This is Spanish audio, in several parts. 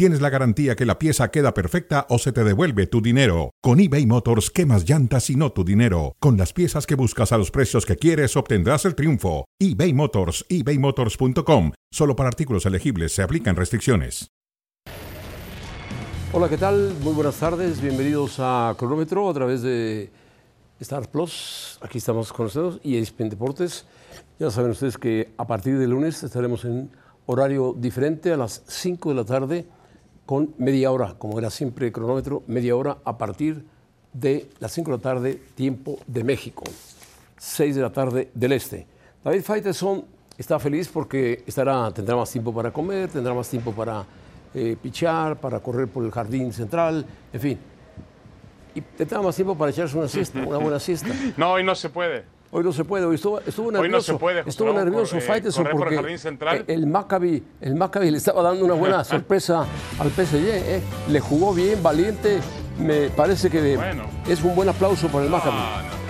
tienes la garantía que la pieza queda perfecta o se te devuelve tu dinero. Con eBay Motors, quemas llantas y no tu dinero. Con las piezas que buscas a los precios que quieres, obtendrás el triunfo. eBay Motors, ebaymotors.com. Solo para artículos elegibles se aplican restricciones. Hola, ¿qué tal? Muy buenas tardes. Bienvenidos a Cronómetro a través de Star Plus. Aquí estamos con ustedes y ESPN Deportes. Ya saben ustedes que a partir de lunes estaremos en horario diferente a las 5 de la tarde con media hora, como era siempre cronómetro, media hora a partir de las 5 de la tarde, tiempo de México, 6 de la tarde del este. David Faiteson está feliz porque estará, tendrá más tiempo para comer, tendrá más tiempo para eh, pichar, para correr por el jardín central, en fin. Y tendrá más tiempo para echarse una siesta, una buena siesta. No, hoy no se puede. Hoy no se puede, hoy estuvo, estuvo nervioso. Hoy no se puede, estuvo nervioso por, eh, por el porque jardín central. el Maccabi, el Maccabi le estaba dando una buena sorpresa al PSG. eh. Le jugó bien, valiente. Me parece que Bueno. es un buen aplauso para el Maccabi. No.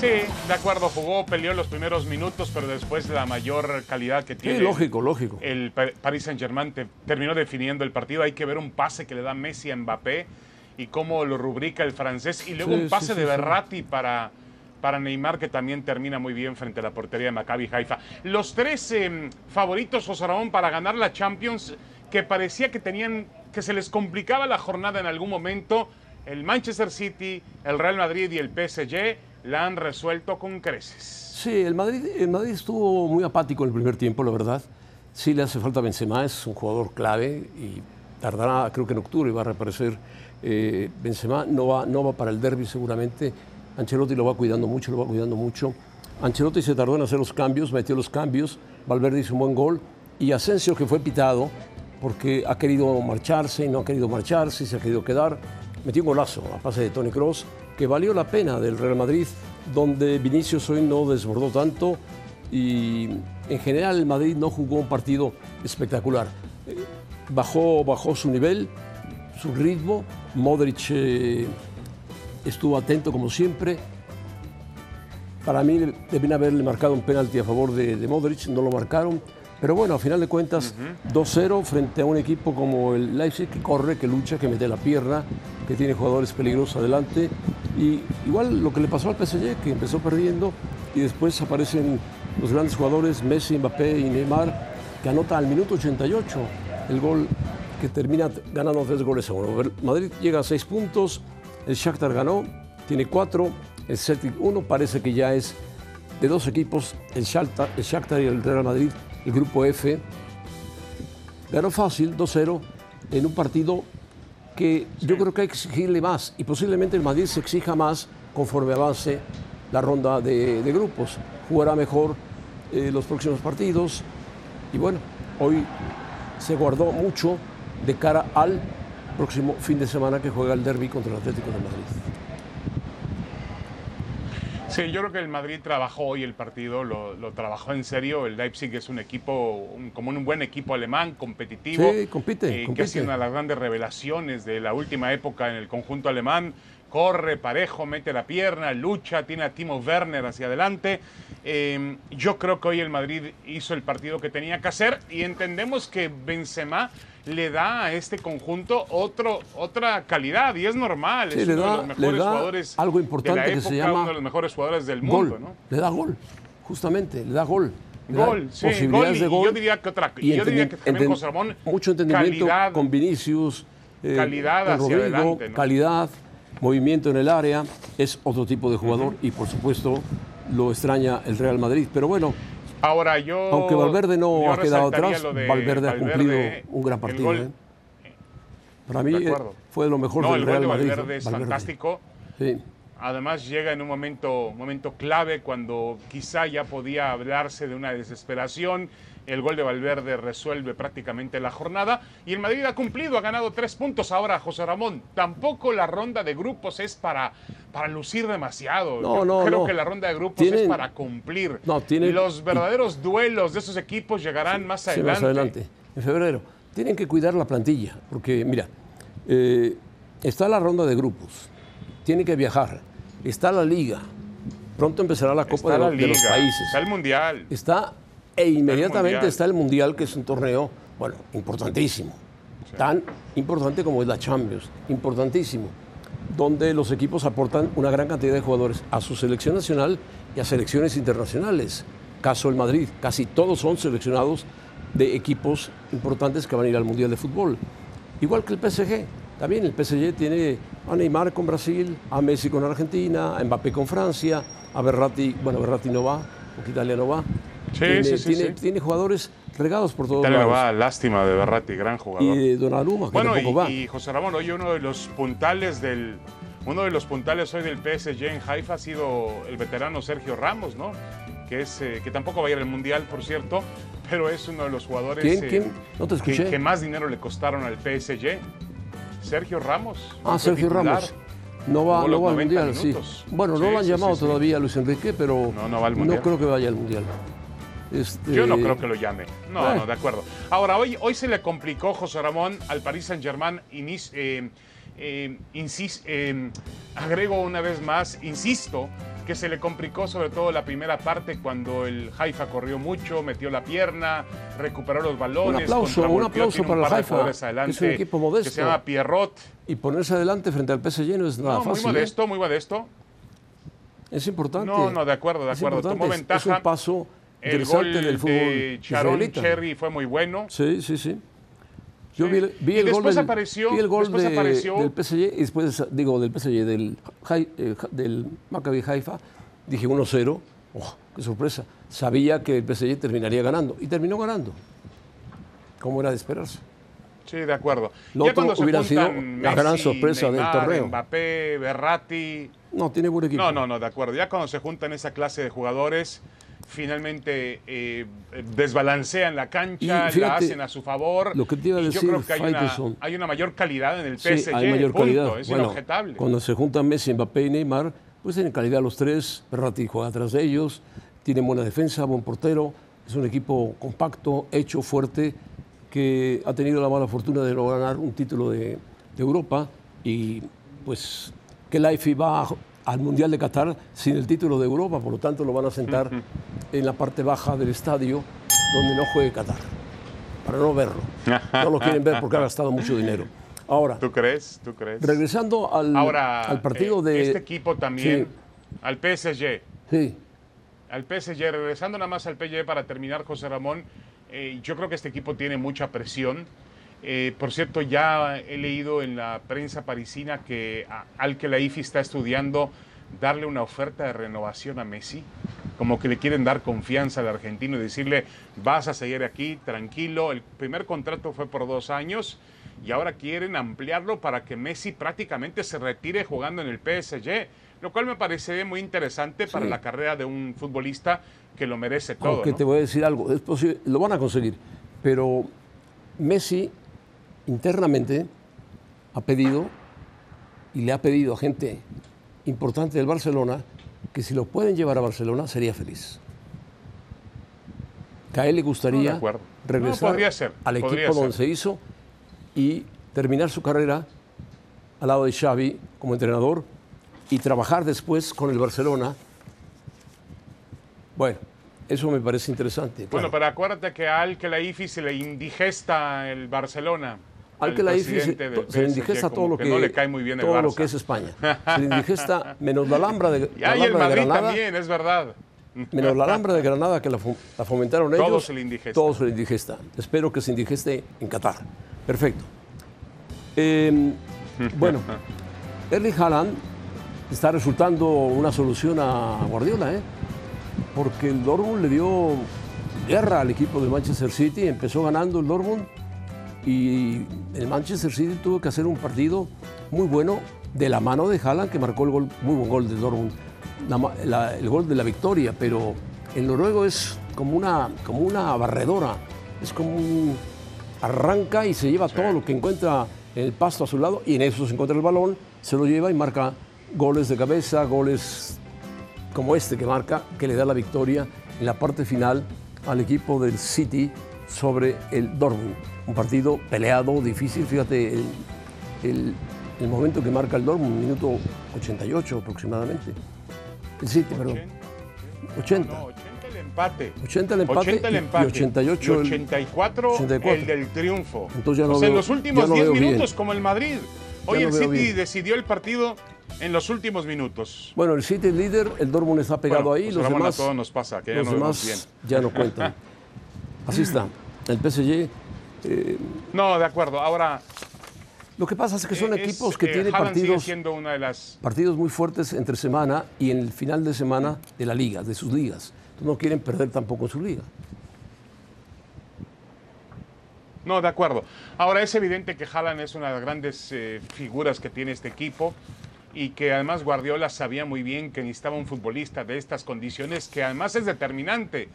Sí, de acuerdo, jugó, peleó los primeros minutos, pero después la mayor calidad que Sí, tiene. lógico, lógico. El Pa- Paris Saint-Germain te- terminó definiendo el partido. Hay que ver un pase que le da Messi a Mbappé y cómo lo rubrica el francés. Y luego Sí, un pase sí, sí, de. Berratti para, para Neymar, que también termina muy bien frente a la portería de Maccabi Haifa. Los tres eh, favoritos, Ramón, para ganar la Champions, que parecía que tenían que se les complicaba la jornada en algún momento. El Manchester City, el Real Madrid y el PSG la han resuelto con creces. Sí, el Madrid, el Madrid estuvo muy apático en el primer tiempo, la verdad. Sí le hace falta Benzema, es un jugador clave y tardará, creo que en octubre va a reaparecer eh, Benzema. No va, no va para el derby seguramente. Ancelotti lo va cuidando mucho, lo va cuidando mucho. Ancelotti se tardó en hacer los cambios, metió los cambios. Valverde hizo un buen gol. Y Asensio, que fue pitado porque ha querido marcharse y no ha querido marcharse se ha querido quedar, metió un golazo a pase de Tony Cross que valió la pena del Real Madrid, donde Vinicius hoy no desbordó tanto y en general el Madrid no jugó un partido espectacular. Eh, Bajó, bajó su nivel, su ritmo, Modric eh, estuvo atento como siempre. Para mí debían haberle marcado un penalti a favor de, de Modric, no lo marcaron. Pero bueno, a final de cuentas, 2-0 frente a un equipo como el Leipzig que corre, que lucha, que mete la pierna, que tiene jugadores peligrosos adelante. Y igual lo que le pasó al PSG, que empezó perdiendo y después aparecen los grandes jugadores Messi, Mbappé y Neymar, que anota al minuto 88 el gol que termina ganando tres goles a uno. El Madrid llega a seis puntos, el Shakhtar ganó, tiene cuatro, el Celtic uno, parece que ya es de dos equipos, el Shakhtar, el Shakhtar y el Real Madrid, el grupo F. Ganó fácil, 2-0, en un partido que yo creo que hay que exigirle más y posiblemente el Madrid se exija más conforme avance la ronda de, de grupos. Jugará mejor eh, los próximos partidos y bueno, hoy se guardó mucho de cara al próximo fin de semana que juega el derby contra el Atlético de Madrid. Sí, yo creo que el Madrid trabajó hoy el partido, lo, lo trabajó en serio. El Leipzig es un equipo, un- como un buen equipo alemán, competitivo. Sí, compite, eh, Que ha sido una de las grandes revelaciones de la última época en el conjunto alemán. Corre, parejo, mete la pierna, lucha, tiene a Timo Werner hacia adelante. Eh, yo creo que hoy el Madrid hizo el partido que tenía que hacer y entendemos que Benzema le da a este conjunto otro, otra calidad y es normal. Sí, es le uno da- de los le mejores da jugadores algo de importante la que época, se llama uno de los mejores jugadores del Gol, mundo, ¿no? le da gol, justamente, le da gol. Le da Gol, sí, posibilidades gol de y gol. yo diría que otra- Y yo diría que también Ramón, Mucho entendimiento calidad- con Vinicius. eh, calidad con hacia Rodrigo, adelante, ¿no? Calidad, movimiento en el área, es otro tipo de jugador y por supuesto lo extraña el Real Madrid. Pero bueno, Ahora yo. aunque Valverde no ha quedado atrás, Valverde, ha cumplido un gran partido. gol. ¿eh? Para mí eh, fue de lo mejor No, del el gol Real de Madrid. Valverde es Valverde. fantástico. Sí. Además llega en un momento, momento clave cuando quizá ya podía hablarse de una desesperación. El gol de Valverde resuelve prácticamente la jornada y el Madrid ha cumplido, ha ganado tres puntos. Ahora, José Ramón, tampoco la ronda de grupos es para, para lucir demasiado. No, Yo no, creo no. que la ronda de grupos es Tienen- para cumplir. No, tienen- Los verdaderos duelos de esos equipos llegarán más Sí, adelante. más adelante, en febrero. Tienen que cuidar la plantilla, porque mira, eh, está la ronda de grupos, tienen que viajar, está la liga, pronto empezará la Copa de, la de los países, Está el Mundial. está e inmediatamente está el Mundial, que es un torneo, bueno, importantísimo, tan importante como es la Champions, importantísimo, donde los equipos aportan una gran cantidad de jugadores a su selección nacional y a selecciones internacionales. Caso el Madrid, casi todos son seleccionados de equipos importantes que van a ir al Mundial de Fútbol. Igual que el PSG. También el PSG tiene a Neymar con Brasil, a Messi con Argentina, a Mbappé con Francia, a Berratti, bueno, Berratti no va, porque Italia no va. Sí, tiene, sí, sí, tiene, jugadores regados por todos Italia no lados. va, lástima de Berratti, gran jugador. Y de Donnarumma, que Bueno, tampoco va. y, y José Ramón, hoy uno de los puntales del uno de los puntales hoy del PSG en Haifa ha sido el veterano Sergio Ramos, ¿no? Que es eh, que tampoco va a ir al mundial, por cierto, pero es uno de los jugadores ¿Quién? eh, ¿Quién? No te que, escuché. que más dinero le costaron al PSG. Sergio Ramos. Ah, Sergio titular. Ramos. No va, no va al 90 Mundial, sí. Bueno, no lo han sí, llamado sí, todavía Luis Enrique, pero No, no va al Mundial. creo que vaya al Mundial. Este, Yo no creo que lo llame. No, Eh. no, de acuerdo. Ahora, hoy, hoy se le complicó José Ramón al Paris Saint-Germain. eh, eh, insis- eh, agrego una vez más, insisto, que se le complicó sobre todo la primera parte cuando el Haifa corrió mucho, metió la pierna, recuperó los balones. Un aplauso, un aplauso tiene un para el Haifa, adelante es un equipo modesto. Que se llama Pierrot. Y ponerse adelante frente al PSG no es nada No, muy fácil. ¿eh? modesto, muy modesto. Es importante. No, no, de acuerdo, de acuerdo. Tomó ventaja. Es un paso El gol del fútbol de. Cherry fue muy bueno. Sí, sí, sí. Yo Sí. vi el, vi Y el gol, después del, apareció- vi el gol después de- apareció- del PSG y después, digo, del PSG, del, eh, del Maccabi Haifa, dije 1-0. ¡Oh, qué sorpresa! Sabía que el PSG terminaría ganando y terminó ganando. ¿Cómo era de esperarse? Sí, de acuerdo. Lo ya otro hubiera sido la gran sorpresa del torneo. Mbappé, Berratti. No, tiene buen equipo. No, no, no, de acuerdo. Ya cuando se juntan esa clase de jugadores, finalmente eh, desbalancean la cancha, la hacen a su favor. lo que te iba a y decir, yo creo que hay una, Faitelson. hay una mayor calidad en el Sí, PSG. hay mayor punto. calidad. Es Bueno, inobjetable. Cuando se juntan Messi, Mbappé y Neymar, pues tienen calidad los tres. Berratti juega atrás de ellos, tienen buena defensa, buen portero. Es un equipo compacto, hecho, fuerte, que ha tenido la mala fortuna de no ganar un título de, de Europa y pues que la IFI va al Mundial de Qatar sin el título de Europa, por lo tanto lo van a sentar en la parte baja del estadio donde no juegue Qatar, para no verlo. No lo quieren ver porque ha gastado mucho dinero. Ahora, ¿Tú crees? ¿Tú crees? Regresando al, Ahora, al partido eh, de. este equipo también, al PSG. Sí, al PSG, regresando nada más al PSG para terminar, José Ramón, eh, yo creo que este equipo tiene mucha presión. Eh, por cierto, ya he leído en la prensa parisina que al que la IFI está estudiando darle una oferta de renovación a Messi, como que le quieren dar confianza al argentino y decirle, vas a seguir aquí, tranquilo. El primer contrato fue por dos años y ahora quieren ampliarlo para que Messi prácticamente se retire jugando en el PSG, lo cual me parece muy interesante para la carrera de un futbolista que lo merece todo. aunque ¿no? te voy a decir algo, es posible, lo van a conseguir, pero Messi internamente ha pedido y le ha pedido a gente importante del Barcelona que si lo pueden llevar a Barcelona sería feliz. Que a él le gustaría. No, regresar ser, al equipo donde se hizo y terminar su carrera al lado de Xavi como entrenador y trabajar después con el Barcelona. Bueno, eso me parece interesante. Bueno, claro. pero acuérdate que a Al Khelaifi se le indigesta el Barcelona. Al que la se, se indigesta todo lo que, no le cae muy bien el todo lo que es España. Se le indigesta menos la Alhambra de, Y la hay el Alhambra de Madrid Granada, también, es verdad. menos la Alhambra de Granada que la, fo- la fomentaron ellos. Todo se le indigesta. Todo se le indigesta. Espero que se indigeste en Qatar. Perfecto. Eh, bueno, Erling Haaland está resultando una solución a Guardiola, ¿eh? porque el Dortmund le dio guerra al equipo de Manchester City, empezó ganando el Dortmund y el Manchester City tuvo que hacer un partido muy bueno de la mano de Haaland, que marcó el gol, muy buen gol de Dortmund, la- la- el gol de la victoria, pero el noruego es como una, como una barredora, es como un arranca y se lleva todo lo que encuentra en el pasto a su lado y en eso se encuentra el balón, se lo lleva y marca goles de cabeza, goles como este que marca, que le da la victoria en la parte final al equipo del City sobre el Dortmund. Un partido peleado, difícil, fíjate el, el- el momento que marca el Dortmund, minuto 88 aproximadamente. El City, perdón. 80. No, 80 el empate. 80 el empate 80 el y- y empate. 88 el- Y 84, 84. el del triunfo. Entonces ya no o sea, en veo- los últimos ya no 10 veo bien. minutos, como el Madrid. Hoy el City bien. decidió el partido en los últimos minutos. Bueno, el City líder, el Dortmund está pegado Bueno, ahí, pues los Ramón, demás, a todos nos pasa, que ya los no demás bien. ya no cuentan. Así está. El PSG. Eh, No, de acuerdo. Ahora, lo que pasa es que son eh, es, equipos que eh, tienen Haaland partidos, siendo una de las partidos muy fuertes entre semana y en el final de semana de la liga, de sus ligas. No quieren perder tampoco en su liga. No, de acuerdo. Ahora es evidente que Haaland es una de las grandes eh, figuras que tiene este equipo y que además Guardiola sabía muy bien que necesitaba un futbolista de estas condiciones que además es determinante.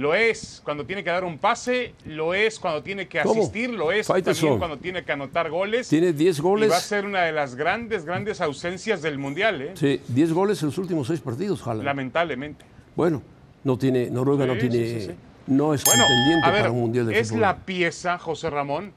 Lo es cuando tiene que dar un pase, lo es cuando tiene que ¿Cómo? asistir, lo es también cuando tiene que anotar goles. Tiene 10 Y goles. va a ser una de las grandes, grandes ausencias del Mundial, ¿eh? Sí, 10 goles en los últimos 6 partidos, Haaland. lamentablemente. Bueno, no tiene, Noruega no tiene, sí, sí, sí. no es Bueno, contendiente a ver, para un mundial de es fútbol. la pieza, José Ramón,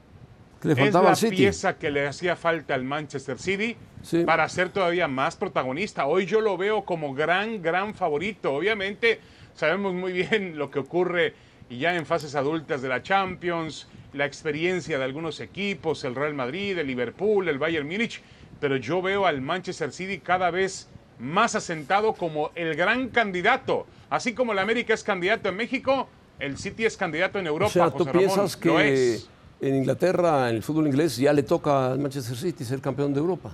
que le es faltaba la al City. pieza que le hacía falta al Manchester City Sí. para ser todavía más protagonista. Hoy yo lo veo como gran, gran favorito. Obviamente sabemos muy bien lo que ocurre y ya en fases adultas de la Champions, la experiencia de algunos equipos, el Real Madrid, el Liverpool, el Bayern Múnich, pero yo veo al Manchester City cada vez más asentado como el gran candidato. Así como el América es candidato en México, el City es candidato en Europa. O sea, tú José Ramón. piensas Lo que en Inglaterra, en el fútbol inglés, ya le toca al Manchester City ser campeón de Europa.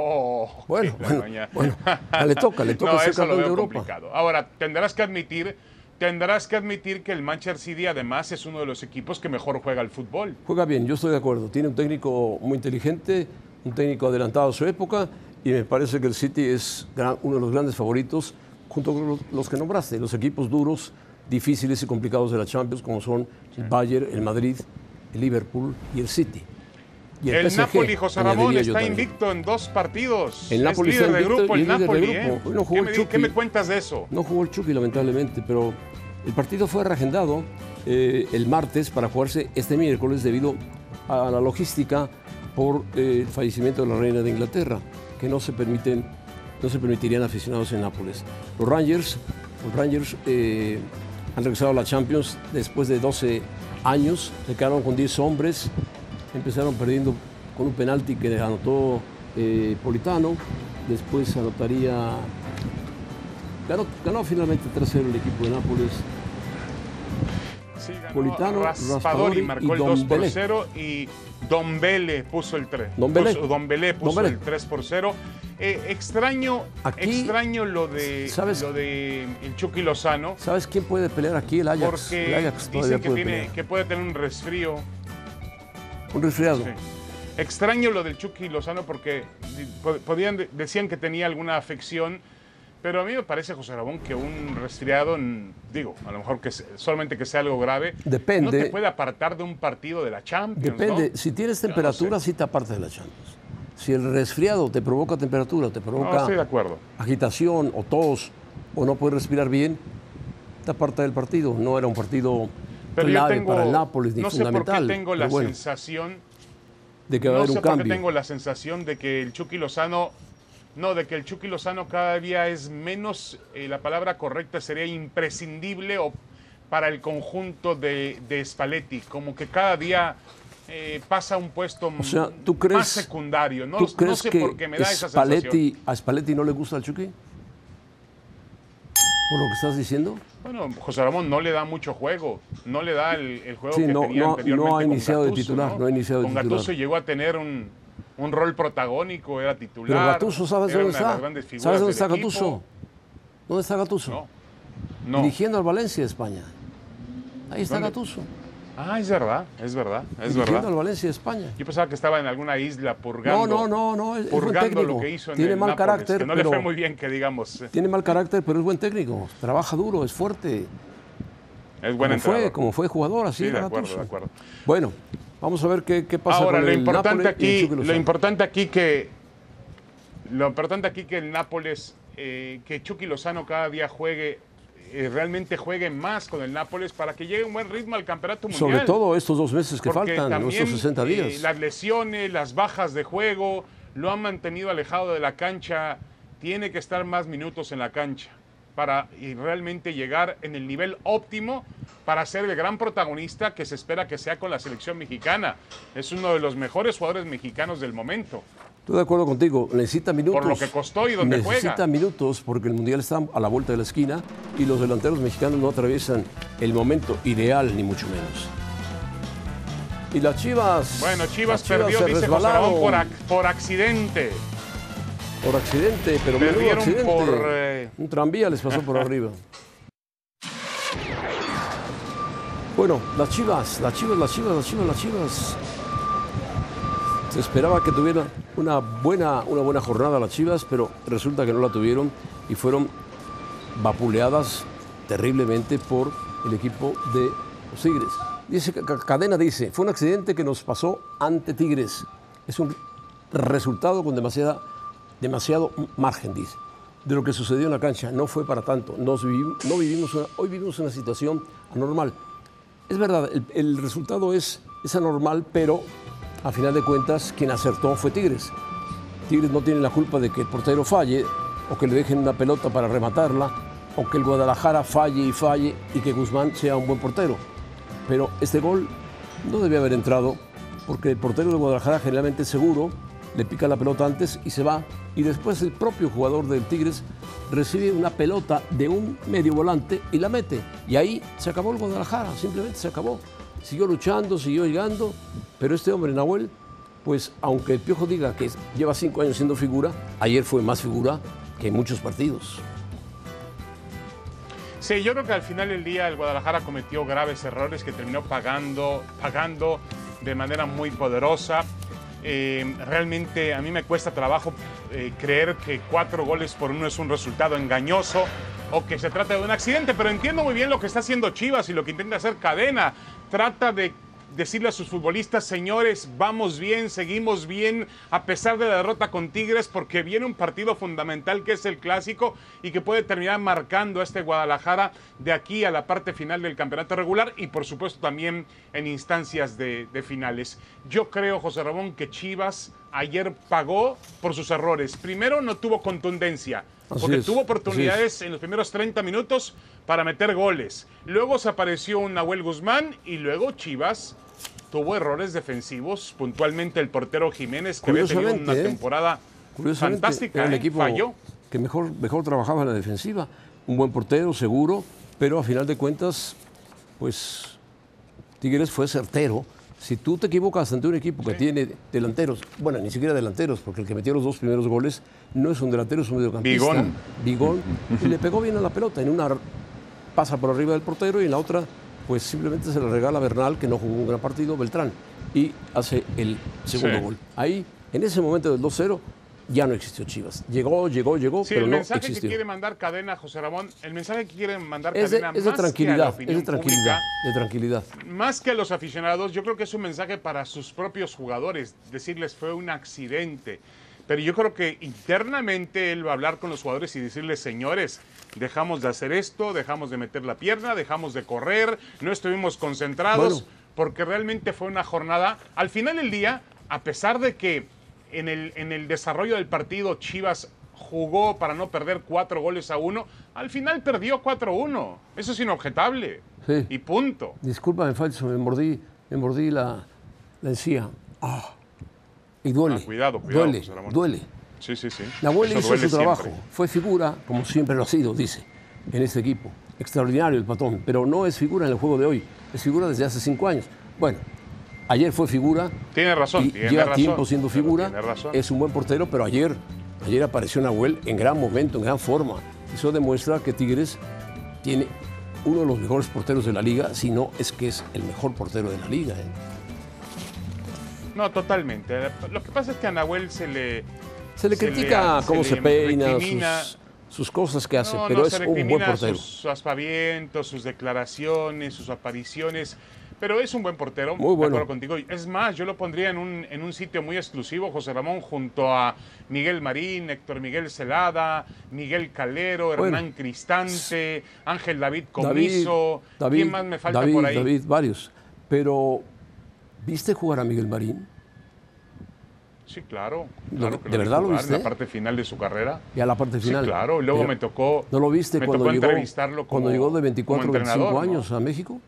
Oh, Bueno, bueno, ya le toca, le toca no, ser eso lo campeón de Europa. complicado. Ahora, tendrás que admitir, tendrás que admitir que el Manchester City además es uno de los equipos que mejor juega al fútbol. Juega bien, yo estoy de acuerdo. Tiene un técnico muy inteligente, un técnico adelantado a su época, y me parece que el City es gran- uno de los grandes favoritos, junto con los, los que nombraste, los equipos duros, difíciles y complicados de la Champions, como son el Bayern, el Madrid, el Liverpool y el City. Y El, PSG, Napoli, José Ramón, está invicto en dos partidos. El es Napoli líder está de invicto grupo, y el es líder de Napoli. grupo. ¿eh? No jugó ¿Qué, el Chucky. qué me cuentas de eso? No jugó el Chucky, lamentablemente, pero el partido fue reagendado eh, el martes para jugarse este miércoles debido a la logística por eh, el fallecimiento de la reina de Inglaterra, que no se permiten, no se permitirían aficionados en Nápoles. Los Rangers, los Rangers han regresado a la Champions después de 12 años, se quedaron con 10 hombres, empezaron perdiendo con un penalti que anotó eh, Politano, después anotaría Ganó, ganó finalmente 3-0 el equipo de Nápoles. Sí, ganó Politano, Raspadori Raspadori marcó y el 2 por Dombele. 0 y Dombele puso el 3. Dombele. Puso, Dombele puso Dombele. el 3 por 0. Eh, extraño, Aquí, extraño lo de ¿sabes? lo de el Chucky Lozano. ¿Sabes quién puede pelear aquí? El Ajax. Porque el Ajax dicen que, puede tiene, que puede tener un resfrío. Un resfriado. Sí. Extraño lo del Chucky Lozano porque podían, de- decían que tenía alguna afección, pero a mí me parece, José Ramón, que un resfriado, digo, a lo mejor que solamente que sea algo grave, Depende. no te puede apartar de un partido de la Champions. Depende. ¿no? Si tienes no temperatura, sé. sí te apartas de la Champions. Si el resfriado te provoca temperatura, te No, provoca estoy de acuerdo. agitación o tos o no puedes respirar bien, te aparta del partido. No era un partido clave tengo, para el Nápoles ni no sé por qué tengo la bueno, sensación de que va a no haber sé un por qué cambio. tengo la sensación de que el Chucky Lozano, no, de que el Chucky Lozano cada día es menos, eh, la palabra correcta sería imprescindible o para el conjunto de, de Spalletti, como que cada día eh, pasa un puesto O sea, ¿tú crees, más secundario. No, ¿tú no crees sé que por qué me da esa sensación. A Spalletti no le gusta el Chucky? ¿Por lo que estás diciendo? Bueno, José Ramón no le da mucho juego, no le da el, el juego Sí, que no- tenía no- anteriormente no ha iniciado de titular, no ha iniciado de Con titular. Gattuso llegó a tener un, un rol protagónico, era titular. Pero Gattuso, ¿sabes dónde de está? ¿Sabes dónde está equipo. Gattuso? ¿Dónde está Gattuso? No, no. Dirigiendo al Valencia de España. Ahí está ¿Dónde? Gattuso. Ah, es verdad, es verdad, es verdad. al Valencia de España. Yo pensaba que estaba en alguna isla purgando. No, no, no, no, es- es buen purgando técnico. lo que hizo en Tiene el mal Nápoles, carácter, que no le fue muy bien, que digamos. Tiene mal carácter, pero es buen técnico. Trabaja duro, es fuerte. Es buen como fue, entrenador. como fue jugador, así Sí, de acuerdo, de acuerdo. Bueno, vamos a ver qué, qué pasa Ahora, con lo el importante Nápoles y el aquí, lo importante aquí que lo importante aquí que el Nápoles, eh, que Chucky Lozano cada día juegue, eh, realmente juegue más con el Nápoles para que llegue un buen ritmo al campeonato mundial. Sobre todo estos dos meses que Porque faltan, también, estos 60 eh, días. las lesiones, las bajas de juego, lo han mantenido alejado de la cancha. Tiene que estar más minutos en la cancha para y realmente llegar en el nivel óptimo para ser el gran protagonista que se espera que sea con la selección mexicana. Es uno de los mejores jugadores mexicanos del momento. Estoy de acuerdo contigo, necesita minutos. lo que costó y donde necesita juega. minutos porque el Mundial está a la vuelta de la esquina y los delanteros mexicanos no atraviesan el momento ideal, ni mucho menos. Y las Chivas. Bueno, Chivas, perdió, dice José por, ac- por accidente. por accidente, pero Perdieron accidente. por, eh, Un tranvía les pasó por arriba. Bueno, las Chivas, las Chivas, las Chivas, las Chivas, las Chivas. Se esperaba que tuvieran una buena, una buena jornada las Chivas, pero resulta que no la tuvieron y fueron vapuleadas terriblemente por el equipo de los Tigres. Dice, Ca- Cadena dice, fue un accidente que nos pasó ante Tigres. Es un resultado con demasiada, demasiado margen, dice, de lo que sucedió en la cancha. No fue para tanto. Nos no vivimos hoy vivimos una situación anormal. Es verdad, el, el resultado es, es anormal, pero a final de cuentas quien acertó fue Tigres. Tigres no tiene la culpa de que el portero falle o que le dejen una pelota para rematarla o que el Guadalajara falle y falle y que Guzmán sea un buen portero. Pero este gol no debía haber entrado porque el portero de Guadalajara generalmente es seguro, le pica la pelota antes y se va y después el propio jugador del Tigres recibe una pelota de un medio volante y la mete. Y ahí se acabó el Guadalajara, simplemente se acabó. Siguió luchando, siguió llegando, pero este hombre, Nahuel, pues aunque el Piojo diga que lleva cinco años siendo figura, ayer fue más figura que en muchos partidos. Sí, yo creo que al final del día el Guadalajara cometió graves errores que terminó pagando, pagando de manera muy poderosa. Eh, realmente a mí me cuesta trabajo eh, creer que cuatro goles por uno es un resultado engañoso o que se trata de un accidente, pero entiendo muy bien lo que está haciendo Chivas y lo que intenta hacer Cadena. Trata de decirle a sus futbolistas, señores, vamos bien, seguimos bien, a pesar de la derrota con Tigres, porque viene un partido fundamental que es el clásico y que puede terminar marcando a este Guadalajara de aquí a la parte final del campeonato regular y por supuesto también en instancias de, de finales. Yo creo, José Ramón, que Chivas ayer pagó por sus errores. Primero, no tuvo contundencia. Así Porque es, tuvo oportunidades en los primeros 30 minutos para meter goles. Luego se apareció un Nahuel Guzmán y luego Chivas tuvo errores defensivos, puntualmente el portero Jiménez, que había tenido una ¿eh? temporada fantástica, era el ¿eh? equipo falló. que mejor, mejor trabajaba en la defensiva. Un buen portero, seguro, pero a final de cuentas, pues Tigres fue certero. Si tú te equivocas ante un equipo que tiene delanteros, bueno, ni siquiera delanteros, porque el que metió los dos primeros goles no es un delantero, es un mediocampista. Bigón. Bigón. y le pegó bien a la pelota. En una pasa por arriba del portero y en la otra, pues simplemente se le regala a Bernal, que no jugó un gran partido, Beltrán, y hace el segundo Sí. gol. Ahí, en ese momento del 2-0, ya no existió Chivas. Llegó, llegó, llegó, Sí, pero el no mensaje que existió. quiere mandar Cadena, José Ramón, el mensaje que quiere mandar Es de, Cadena es de más que a la tranquilidad, es de tranquilidad, pública, de tranquilidad. más que a los aficionados, yo creo que es un mensaje para sus propios jugadores, decirles fue un accidente. Pero yo creo que internamente él va a hablar con los jugadores y decirles, señores, dejamos de hacer esto, dejamos de meter la pierna, dejamos de correr, no estuvimos concentrados, Bueno. porque realmente fue una jornada. Al final del día, a pesar de que en el, en el desarrollo del partido Chivas jugó para no perder cuatro goles a uno, al final perdió 4-1. Eso es inobjetable. Sí. Y punto. Discúlpame, Falso, me mordí, me mordí la, la encía. Ah, y duele. Ah, cuidado, cuidado, Duele, José Ramón. duele. Sí, sí, sí. Eso hizo duele su trabajo. siempre. Fue figura, como siempre lo ha sido, dice, en este equipo. Extraordinario el patón, pero no es figura en el juego de hoy. Es figura desde hace cinco años. Bueno, ayer fue figura. Tiene razón, y tiene lleva razón, tiempo siendo figura. tiene razón. Es un buen portero, pero ayer, ayer apareció Nahuel en gran momento, en gran forma. Eso demuestra que Tigres tiene uno de los mejores porteros de la liga, si no es que es el mejor portero de la liga. ¿eh? No, totalmente. Lo que pasa es que a Nahuel se le... Se le critica cómo se, peina, sus, sus, cosas que hace, pero es un buen portero. Sus aspavientos, sus declaraciones, sus apariciones. Pero es un buen portero, muy bueno. contigo. Es más, yo lo pondría en un, en un sitio muy exclusivo, José Ramón, junto a Miguel Marín, Héctor Miguel Celada, Miguel Calero, Hernán Cristante, Ángel David Comiso. David, ¿Quién más me falta David, por ahí? David, varios. Pero, ¿viste jugar a Miguel Marín? Sí, claro. claro ¿De verdad lo viste? En la parte final de su carrera. Y a la parte final. Sí, claro. Luego me tocó. ¿No lo viste me cuando, tocó llegó, entrevistarlo como, cuando llegó de 24 o 25 ¿no? años a México?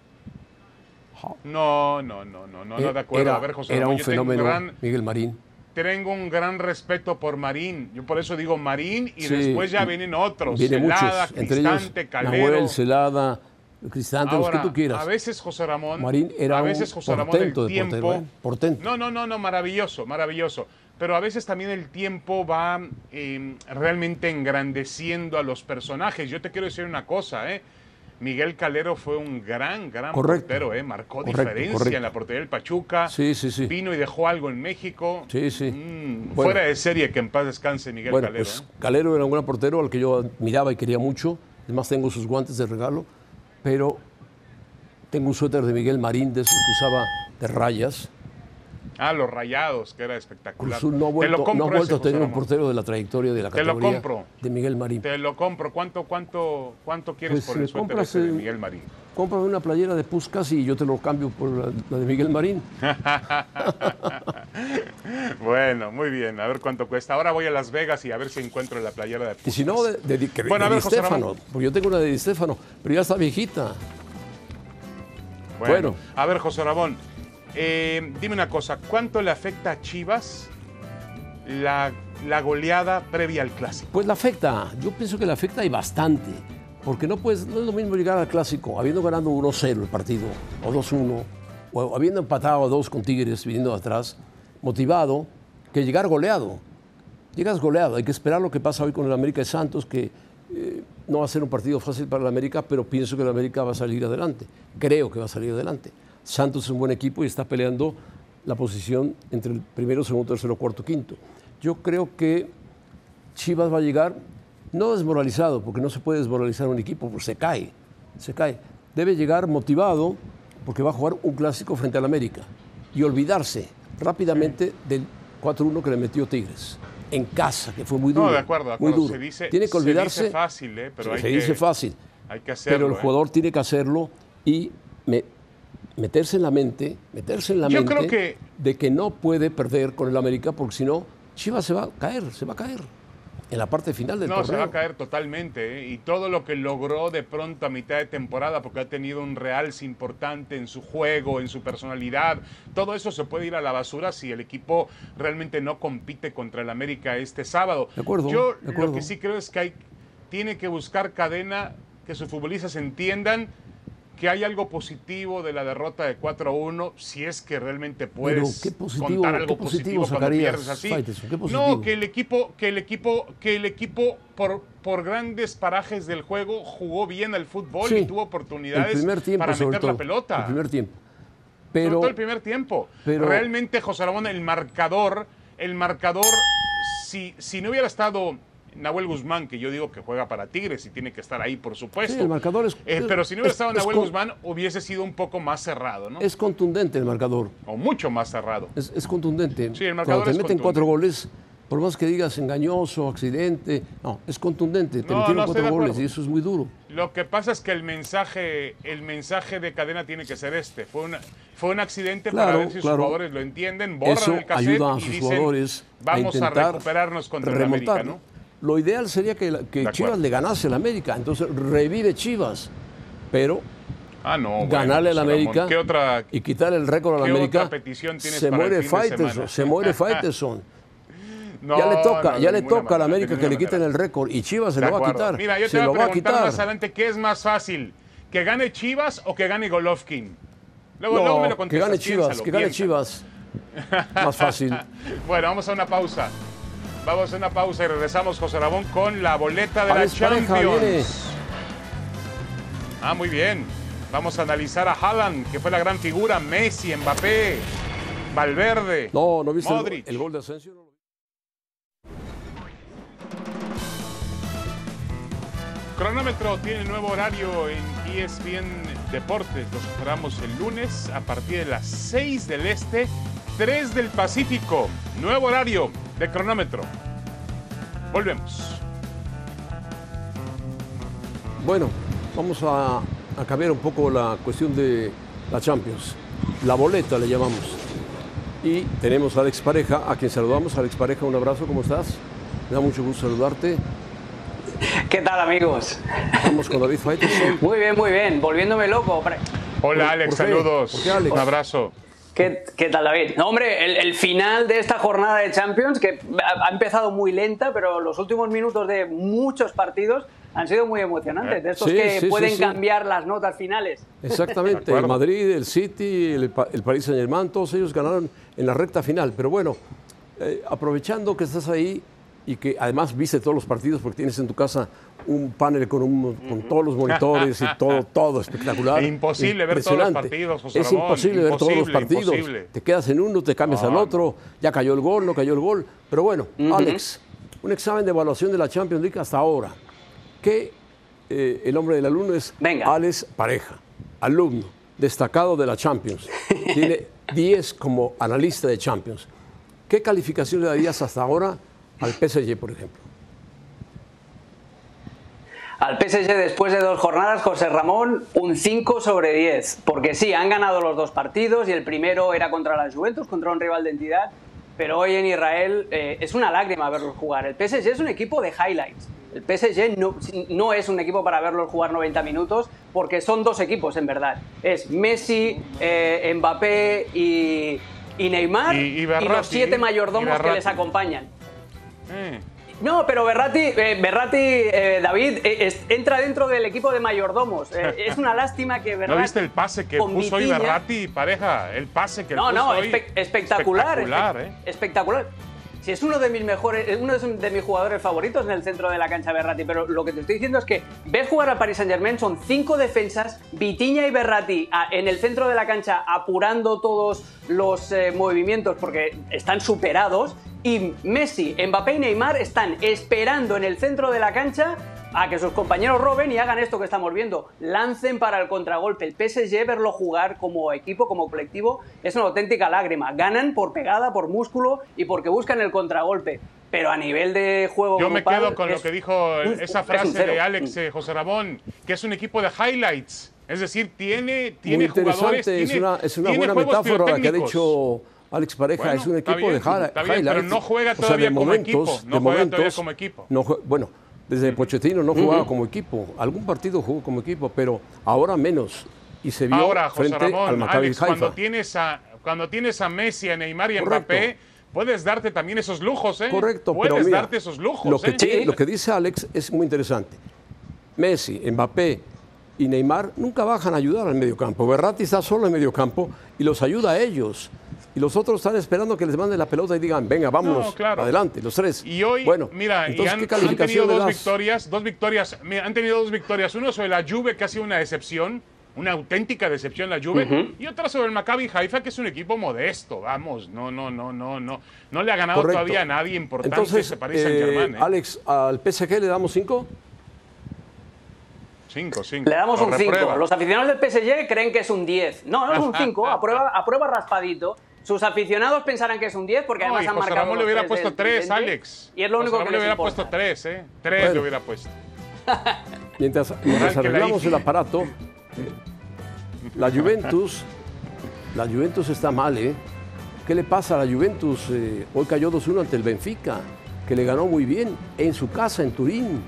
No, no, no, no, no, Eh, no, de acuerdo. Era, a ver, José era Ramón, un fenómeno, gran- Miguel Marín. tengo un gran respeto por Marín. Yo por eso digo Marín y Sí, después ya vienen otros. Vienen Celada, muchos, entre ellos Cristante, Calero. Nahuel, Celada, Cristante, los que tú quieras. A veces José Ramón. Marín era a veces un José Ramón de tiempo. portero, ¿eh? Portento. No, no, no, no, maravilloso, maravilloso. Pero a veces también el tiempo va eh, realmente engrandeciendo a los personajes. Yo te quiero decir una cosa, ¿eh? Miguel Calero fue un gran, gran Correcto. portero, ¿eh? Marcó Correcto, diferencia correcto. en la portería del Pachuca. Sí, sí, sí. Vino y dejó algo en México. Sí, sí. Mm, Bueno. Fuera de serie, que en paz descanse Miguel Bueno, Calero. pues ¿eh? Calero era un gran portero al que yo admiraba y quería mucho. Además tengo sus guantes de regalo, pero tengo un suéter de Miguel Marín de esos que usaba de rayas. Ah, los rayados, que era espectacular. Cruz Azul no ha Te vuelto, lo compro no ha vuelto ese, a tener un portero de la trayectoria de la Te lo categoría compro. de Miguel Marín. Te lo compro. ¿Cuánto, cuánto, cuánto quieres Pues, por si el suéter ese de Miguel Marín? Cómprame una playera de Puskas y yo te lo cambio por la, la de Miguel Marín. Bueno, muy bien. A ver cuánto cuesta. Ahora voy a Las Vegas y a ver si encuentro la playera de Y si no, de, de, de- Bueno, a ver, Di José Ramón. porque yo tengo una de Di Stéfano, pero ya está viejita. Bueno, bueno. a ver, José Ramón, eh, dime una cosa. ¿Cuánto le afecta a Chivas la, goleada previa al clásico? Pues la afecta, yo pienso que la afecta y bastante, porque no, puedes, no es lo mismo llegar al clásico habiendo ganado 1-0 el partido, o 2-1, o habiendo empatado a 2 con Tigres viniendo atrás, motivado, que llegar goleado. Llegas goleado, hay que esperar lo que pasa hoy con el América de Santos, que eh, no va a ser un partido fácil para el América, pero pienso que el América va a salir adelante, creo que va a salir adelante. Santos es un buen equipo y está peleando la posición entre el primero, segundo, tercero, cuarto, quinto. Yo creo que Chivas va a llegar no desmoralizado, porque no se puede desmoralizar un equipo, porque se cae, se cae. Debe llegar motivado, porque va a jugar un clásico frente al América y olvidarse rápidamente del 4-1 que le metió Tigres en casa, que fue muy duro. No, de acuerdo, de muy acuerdo. duro. Se dice, tiene que se olvidarse. dice fácil, ¿eh? pero se hay se que, dice fácil, hay que hacerlo. pero el ¿eh? jugador tiene que hacerlo y me- meterse en la mente, meterse en la Yo mente creo que- de que no puede perder con el América, porque si no, Chivas se va a caer, se va a caer en la parte final del No, torneo. se va a caer totalmente. ¿eh? Y todo lo que logró de pronto a mitad de temporada, porque ha tenido un realce importante en su juego, en su personalidad, todo eso se puede ir a la basura si el equipo realmente no compite contra el América este sábado. De acuerdo, Yo de acuerdo. lo que sí creo es que hay, tiene que buscar cadena, que sus futbolistas entiendan que hay algo positivo de la derrota de 4-1, si es que realmente puedes ¿qué positivo- contar algo qué positivo positivo cuando pierdes así. No, que el equipo, que el equipo, que el equipo por, por grandes parajes del juego jugó bien al fútbol Sí, y tuvo oportunidades tiempo, para meter todo, la pelota. El primer tiempo. Pero todo el primer tiempo. pero- Realmente, José Ramón, el marcador, el marcador, si, si no hubiera estado Nahuel Guzmán, que yo digo que juega para Tigres y tiene que estar ahí, por supuesto. Sí, el marcador es- Eh, pero si no hubiera es- estado es Nahuel Guzmán, hubiese sido un poco más cerrado, ¿no? es contundente el marcador. O mucho más cerrado. Es, contundente. Sí, el marcador Cuando te meten cuatro goles, por más que digas engañoso, accidente, no, es contundente. Te No, metieron no, cuatro goles y eso es muy duro. Lo que pasa es que el mensaje, el mensaje de cadena tiene que ser este. Fue, una, fue un accidente para Claro, ver si sus claro. jugadores lo entienden, borran Eso el cassette ayuda a y sus dicen, jugadores vamos a a, recuperarnos contra el remontar. América, ¿no? Lo ideal sería que, la- que. Chivas le ganase al América, entonces revive Chivas. Pero Ah, no. bueno, ganarle José Ramón, América ¿Qué otra? y quitarle el récord al qué América, otra petición tienes se para el muere de semana? se muere Faitelson. No, ya le toca, no, ya le toca a la América que le quiten el récord y Chivas se De lo va a quitar. Mira, yo te se voy a a preguntar quitar. más adelante qué es más fácil, que gane Chivas o que gane Golovkin. Luego, No, luego me lo que contestas, gane Chivas, piénsalo, que gane piénsalo. Chivas. Más fácil. Bueno, vamos a una pausa. Vamos a una pausa y regresamos, José Ramón, con la boleta de Alex la Champions. Ah, muy bien. Vamos a analizar a Haaland, que fue la gran figura, Messi, Mbappé, Valverde. No, ¿no viste el, el, gol de Asensio? Cronómetro tiene nuevo horario en ESPN Deportes. Los esperamos el lunes a partir de las 6 del Este, 3 del Pacífico. Nuevo horario de cronómetro. Volvemos. Bueno, vamos a, a cambiar un poco la cuestión de la Champions. La boleta le llamamos. Y tenemos a Alex Pareja, a quien saludamos. Alex Pareja, un abrazo, ¿cómo estás? Me da mucho gusto saludarte. ¿Qué tal, amigos? Estamos con David Faitelson. Muy bien, muy bien. Volviéndome loco. Hola, Alex. Saludos. Un abrazo. ¿Qué, ¿Qué, tal, David? No, hombre, el, el, final de esta jornada de Champions, que ha, ha, empezado muy lenta, pero los últimos minutos de muchos partidos han sido muy emocionantes. De estos sí, que sí, pueden sí, cambiar las notas finales. Exactamente. el Madrid, el City, el, el Paris Saint-Germain, todos ellos ganaron en la recta final. Pero bueno, eh, aprovechando que estás ahí, y que además viste todos los partidos porque tienes en tu casa un panel con, un, con todos los monitores y todo, todo espectacular. Es imposible ver todos los partidos, José Es imposible, ver todos los partidos. Imposible. Te quedas en uno, te cambias al otro, ya cayó el gol, no cayó el gol. Pero bueno, uh -huh. Alex, un examen de evaluación de la Champions League hasta ahora. Que eh, el hombre del alumno es Venga. Alex Pareja, alumno destacado de la Champions. Tiene 10 como analista de Champions. ¿Qué calificación le darías hasta ahora al PSG, por ejemplo? Al PSG después de dos jornadas, José Ramón, un 5 sobre 10. Porque sí, han ganado los dos partidos y el primero era contra la Juventus, contra un rival de entidad. Pero hoy en Israel eh, es una lágrima verlos jugar. El PSG es un equipo de highlights. El PSG no, no, es un equipo para verlos jugar 90 minutos porque son dos equipos en verdad. Es Messi, eh, Mbappé y, y Neymar y, y, Berratti, y, los siete mayordomos que les acompañan. Eh. No, pero Berratti, eh, eh, David, eh, es, entra dentro del equipo de mayordomos. es una lástima que Berratti. ¿No viste el pase que puso Vitiña, hoy pareja? El pase que no, puso no, hoy. Espectacular. Espectacular, espectacular. Si es uno de mis mejores, uno de mis jugadores favoritos en el centro de la cancha Berratti, pero lo que te estoy diciendo es que ves jugar al Paris Saint Germain, son cinco defensas, Vitiña y Berratti a, en el centro de la cancha apurando todos los eh, movimientos porque están superados y Messi, Mbappé y Neymar están esperando en el centro de la cancha a que sus compañeros roben y hagan esto que estamos viendo, lancen para el contragolpe. El PSG, verlo jugar como equipo, como colectivo, es una auténtica lágrima. Ganan por pegada, por músculo y porque buscan el contragolpe. Pero a nivel de juego. Yo me quedo con es, lo que dijo esa frase de Alex eh, José Ramón, que es un equipo de highlights. Es decir, tiene, tiene jugadores. Es tiene, una, es una buena metáfora la que ha dicho Alex Pareja. Bueno, es un equipo bien, de highlights. Pero no juega todavía o sea, de como momentos, equipo. No de juega momentos, todavía como equipo. No, bueno, desde Pochettino no jugaba uh -huh. como equipo. Algún partido jugó como equipo, pero ahora menos. Y se vio ahora, José frente Ramón, al Maccabi Alex. Cuando tienes, a, cuando tienes a Messi, a Neymar y a. Mbappé, puedes darte también esos lujos, ¿eh? Correcto, puedes pero mira, darte esos lujos, lo que, ¿eh? sí. lo que dice Alex es muy interesante. Messi, Mbappé y Neymar nunca bajan a ayudar al mediocampo. Berratti está solo en mediocampo y los ayuda a ellos. Y los otros están esperando que les mande la pelota y digan, venga, vámonos, no, claro. adelante, los tres. Y hoy, bueno, mira, entonces, y han, ¿qué calificación han tenido dos victorias, dos victorias, mira, han tenido dos victorias. Uno sobre la Juve, que ha sido una decepción, una auténtica decepción la Juve, uh -huh. y otra sobre el Maccabi Haifa, que es un equipo modesto, vamos, no, no, no, no, no, no le ha ganado Correcto. todavía a nadie importante Entonces, ese Paris Saint Germain. Eh, ¿eh? Alex, ¿al PSG le damos cinco? Cinco, cinco. Le damos Lo un 5. reprueba. Los aficionados del PSG creen que es un 10. No, no es un 5, a prueba, a prueba raspadito. Sus aficionados pensarán que es un 10 porque No, además han José marcado. Ramón le hubiera tres puesto del 3, presidente, Alex. Y es lo único José que Ramón le les hubiera importa. puesto 3, ¿eh? 3 Bueno. le hubiera puesto. Mientras, mientras la arreglamos el aparato, la Juventus, la Juventus está mal, ¿eh? ¿Qué le pasa a la Juventus? Eh, hoy cayó 2-1 ante el Benfica, que le ganó muy bien en su casa, en Turín.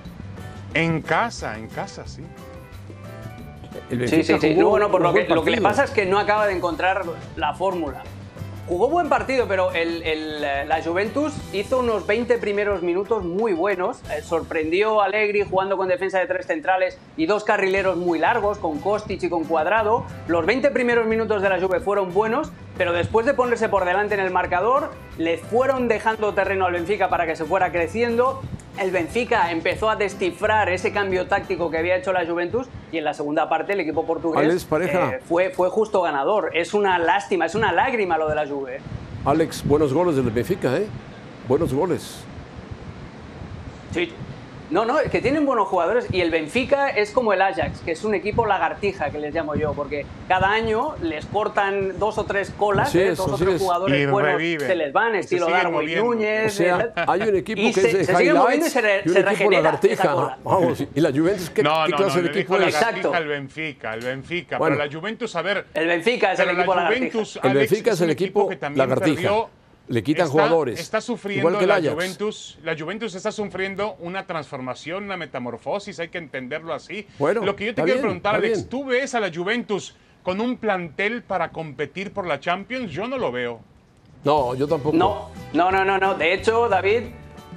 En casa, en casa, sí. El Sí, sí, sí. jugó No, bueno, por lo que, lo que le pasa es que no acaba de encontrar la fórmula. Jugó buen partido, pero el, el, eh, la Juventus hizo unos 20 primeros minutos muy buenos. Eh, sorprendió a Allegri jugando con defensa de tres centrales y dos carrileros muy largos, con Kostic y con Cuadrado. Los 20 primeros minutos de la Juve fueron buenos, pero después de ponerse por delante en el marcador, le fueron dejando terreno al Benfica para que se fuera creciendo. El Benfica empezó a descifrar ese cambio táctico que había hecho la Juventus y en la segunda parte el equipo portugués eh, fue, fue justo ganador. Es una lástima, es una lágrima lo de la Juve. ¿eh? Alex, buenos goles del Benfica, ¿eh? Buenos goles. Sí, no, no, que tienen buenos jugadores y el Benfica es como el Ajax, que es un equipo lagartija, que les llamo yo, porque cada año les cortan dos o tres colas, ¿eh? dos o tres jugadores buenos se les van, estilo Darwin Núñez. hay un equipo que se, es de se highlights y se, y un equipo lagartija. Vamos, y la Juventus, ¿qué, no, ¿qué clase de equipo es? Exacto. el Benfica, el Benfica, pero la Juventus, a ver... El Benfica es el equipo lagartija. El Benfica es el equipo lagartija le quitan jugadores. Está sufriendo la Juventus. La Juventus está sufriendo una transformación, una metamorfosis, hay que entenderlo así. Bueno, Lo que yo te quiero preguntar, Alex, ¿tú ves a la Juventus con un plantel para competir por la Champions? Yo no lo veo. No, yo tampoco. No, no, no, no. no. De hecho, David,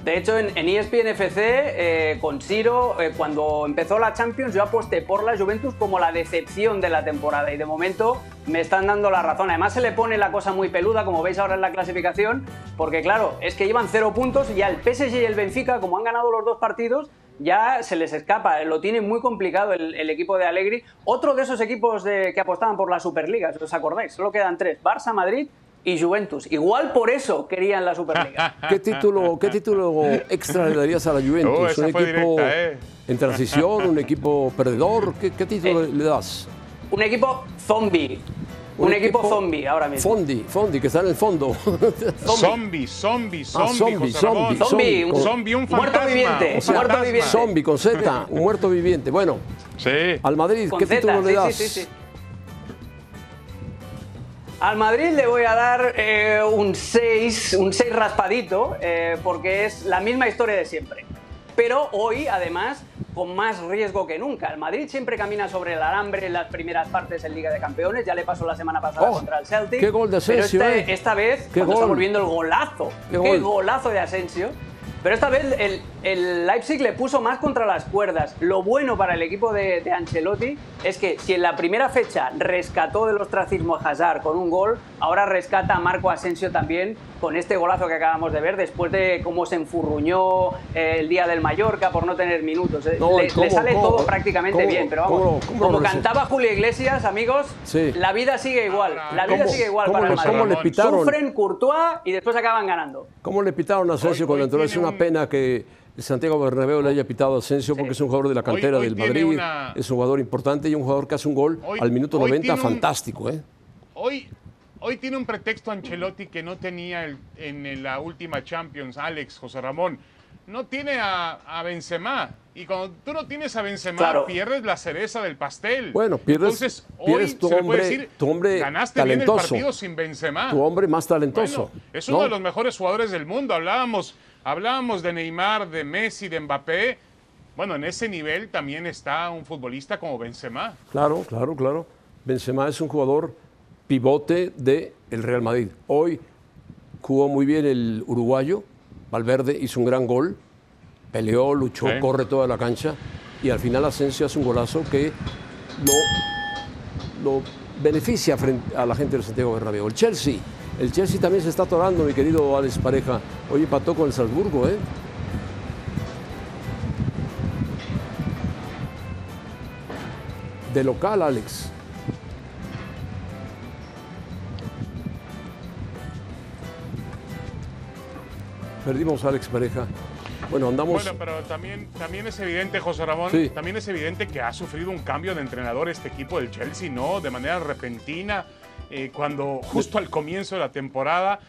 de hecho, en, ESPN FC, eh, con Siro, eh, cuando empezó la Champions, yo aposté por la Juventus como la decepción de la temporada. Y de momento me están dando la razón. Además, se le pone la cosa muy peluda, como veis ahora en la clasificación, porque claro, es que llevan cero puntos y ya el PSG y el Benfica, como han ganado los dos partidos, ya se les escapa. Lo tiene muy complicado el, equipo de Allegri. Otro de esos equipos que apostaban por la Superliga, si os acordáis, solo quedan tres: Barça, Madrid y Juventus. Igual por eso querían la Superliga. ¿Qué título, qué título extra le darías a la Juventus? Oh, un equipo eh. en transición, un equipo perdedor. ¿Qué, título eh, le das? Un equipo zombie. Un, equipo, zombie ahora mismo. Fondi, Fondi, que está en el fondo. zombie, zombie, zombie. Ah, zombie, zombie, zombie, un, zombie, un muerto viviente. muerto viviente. Zombie con Z, un muerto viviente. Bueno, sí. al Madrid, ¿qué título le das? Sí, sí, sí. Al Madrid le voy a dar eh, un 6, un 6 raspadito, eh, porque es la misma historia de siempre. Pero hoy, además, con más riesgo que nunca. El Madrid siempre camina sobre el alambre en las primeras partes en Liga de Campeones. Ya le pasó la semana pasada oh, contra el Celtic. ¡Qué gol de Asensio! Pero este, esta vez, cuando está volviendo el golazo. ¡Qué, golazo de Asensio! Pero esta vez el, Leipzig le puso más contra las cuerdas. Lo bueno para el equipo de, Ancelotti es que si en la primera fecha rescató del ostracismo a Hazard con un gol, ahora rescata a Marco Asensio también con este golazo que acabamos de ver, después de cómo se enfurruñó eh, el día del Mallorca por no tener minutos. Eh, le, sale todo prácticamente bien, pero vamos, como cantaba Julio Iglesias, amigos, la vida sigue igual. La vida sigue igual para el Madrid. Sufren Courtois y después acaban ganando. ¿Cómo le pitaron a Asensio cuando entró? Es una pena que Santiago Bernabéu le haya pitado a Asensio porque es un jugador de la cantera del Madrid, es un jugador importante y un jugador que hace un gol al minuto 90 fantástico. ¿eh? Hoy, hoy tiene un pretexto Ancelotti que no tenía en la última Champions, Alex, José Ramón. No tiene a, Benzema. Y cuando tú no tienes a Benzema, pierdes la cereza del pastel. Bueno, pierdes, Entonces, hoy, tu, hombre, decir, tu hombre ganaste talentoso. bien el partido sin Benzema. Tu hombre más talentoso. es uno de los mejores jugadores del mundo. Hablábamos Hablábamos de Neymar, de Messi, de Mbappé. Bueno, en ese nivel también está un futbolista como Benzema. Claro, claro, claro. Benzema es un jugador pivote del el Real Madrid. Hoy jugó muy bien el uruguayo, Valverde hizo un gran gol, peleó, luchó, corre toda la cancha y al final Asensio hace un golazo que lo, lo beneficia frente a la gente del Santiago Bernabéu. El Chelsea el Chelsea también se está atorando, mi querido Alex Pareja. Hoy empató con el Salzburgo, ¿eh? De local, Alex. Perdimos a Alex Pareja. Bueno, andamos. Bueno, pero también, también es evidente, José Ramón, también es evidente que ha sufrido un cambio de entrenador este equipo del Chelsea, ¿no? De manera repentina eh, cuando justo al comienzo de la temporada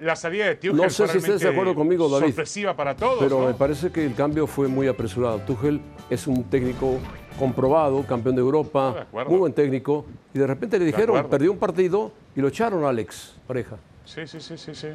la salida de Tuchel no sé si estés de acuerdo conmigo, David, sorpresiva para todos. Pero me parece que el cambio fue muy apresurado. Tuchel es un técnico comprobado, campeón de Europa, muy buen técnico, y de repente le dijeron, perdió un partido y lo echaron a Alex, pareja. Sí, sí, sí, sí, sí.